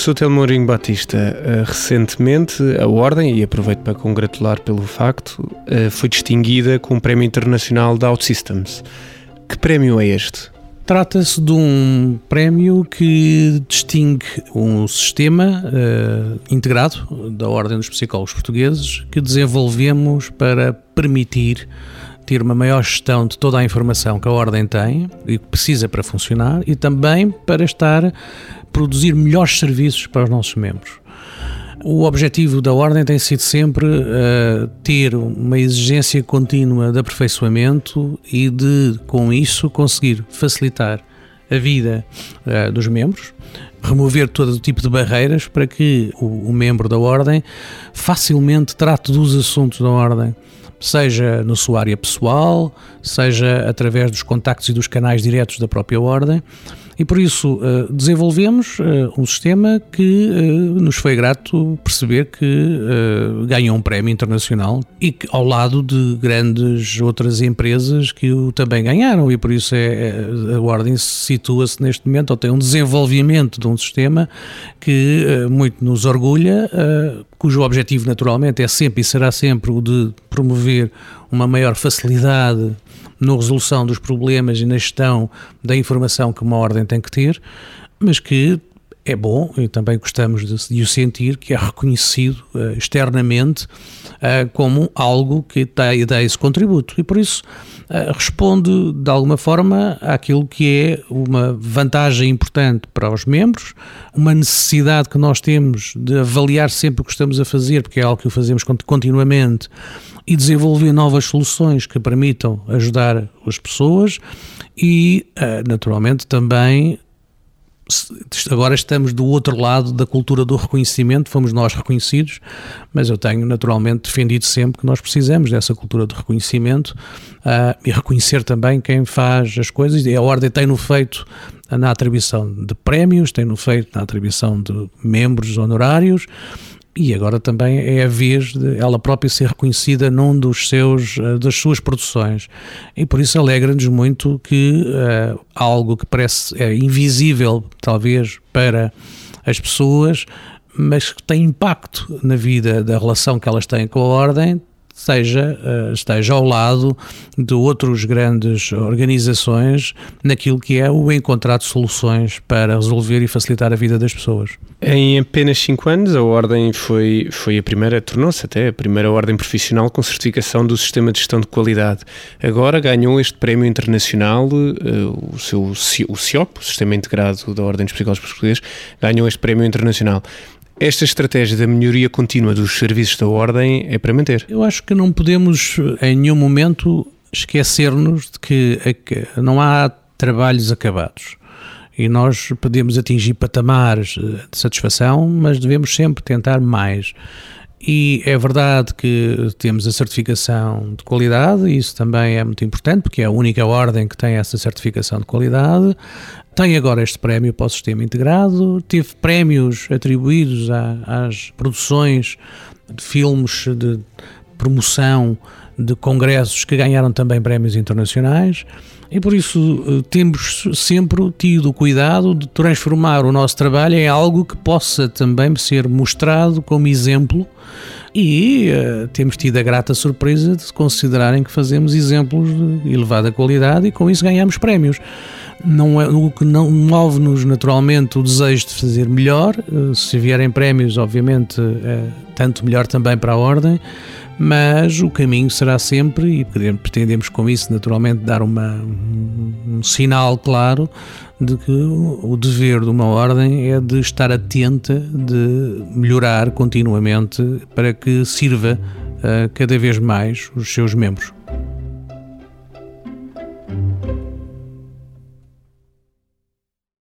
Professor Telmorinho Batista, eh, recentemente a Ordem, e aproveito para congratular pelo facto, eh, foi distinguida com o Prémio Internacional da OutSystems. Que prémio é este? Trata-se de um prémio que distingue um sistema uh, integrado da Ordem dos Psicólogos Portugueses que desenvolvemos para permitir ter uma maior gestão de toda a informação que a Ordem tem e que precisa para funcionar e também para estar produzir melhores serviços para os nossos membros. O objetivo da Ordem tem sido sempre uh, ter uma exigência contínua de aperfeiçoamento e de, com isso, conseguir facilitar a vida uh, dos membros, remover todo o tipo de barreiras para que o, o membro da Ordem facilmente trate dos assuntos da Ordem seja na sua área pessoal, seja através dos contactos e dos canais diretos da própria Ordem, e por isso uh, desenvolvemos uh, um sistema que uh, nos foi grato perceber que ganhou um prémio internacional e que ao lado de grandes outras empresas que o também ganharam. E por isso é, é a Ordem situa-se neste momento ou tem um desenvolvimento de um sistema que muito nos orgulha, cujo objetivo naturalmente é sempre e será sempre o de promover uma maior facilidade na resolução dos problemas e na gestão da informação que uma ordem tem que ter, mas que é bom e também gostamos de, de o sentir que é reconhecido uh, externamente uh, como algo que dá, dá esse contributo. E por isso uh, responde de alguma forma àquilo que é uma vantagem importante para os membros, uma necessidade que nós temos de avaliar sempre o que estamos a fazer, porque é algo que o fazemos continuamente e desenvolver novas soluções que permitam ajudar as pessoas e, naturalmente, também agora estamos do outro lado da cultura do reconhecimento, fomos nós reconhecidos, mas eu tenho naturalmente defendido sempre que nós precisamos dessa cultura de reconhecimento uh, e reconhecer também quem faz as coisas. E a Ordem tem-no feito na atribuição de prémios, tem-no feito na atribuição de membros honorários e agora também é a vez de ela própria ser reconhecida num dos seus eh, das suas produções. E por isso alegra-nos muito que uh, algo que parece é invisível talvez para as pessoas mas que tem impacto na vida da relação que elas têm com a ordem seja, eh, esteja ao lado de outras grandes organizações naquilo que é o encontrar de soluções para resolver e facilitar a vida das pessoas. Em apenas 5 anos, a Ordem foi, foi a primeira, tornou-se até a primeira Ordem profissional com certificação do Sistema de Gestão de Qualidade. Agora ganhou este prémio internacional, uh, o seu o CIOP, o Sistema Integrado da Ordem dos Psicólogos Portugueses, ganhou este prémio internacional. Esta estratégia da melhoria contínua dos serviços da Ordem é para manter? Eu acho que não podemos em nenhum momento esquecer-nos de que não há trabalhos acabados. E nós podemos atingir patamares de satisfação, mas devemos sempre tentar mais. E é verdade que temos a certificação de qualidade, isso também é muito importante, porque é a única ordem que tem essa certificação de qualidade. Tem agora este prémio para o sistema integrado, teve prémios atribuídos a, às produções de filmes de promoção de congressos que ganharam também prémios internacionais. E por isso eh, temos sempre tido o cuidado de transformar o nosso trabalho em algo que possa também ser mostrado como exemplo. E uh, temos tido a grata surpresa de considerarem que fazemos exemplos de elevada qualidade e com isso ganhamos prémios. Não é, o que não move-nos naturalmente o desejo de fazer melhor, uh, se vierem prémios, obviamente, uh, tanto melhor também para a ordem, mas o caminho será sempre, e pretendemos com isso naturalmente dar uma, um sinal claro de que o dever de uma ordem é de estar atenta, de melhorar continuamente para que sirva uh, cada vez mais os seus membros.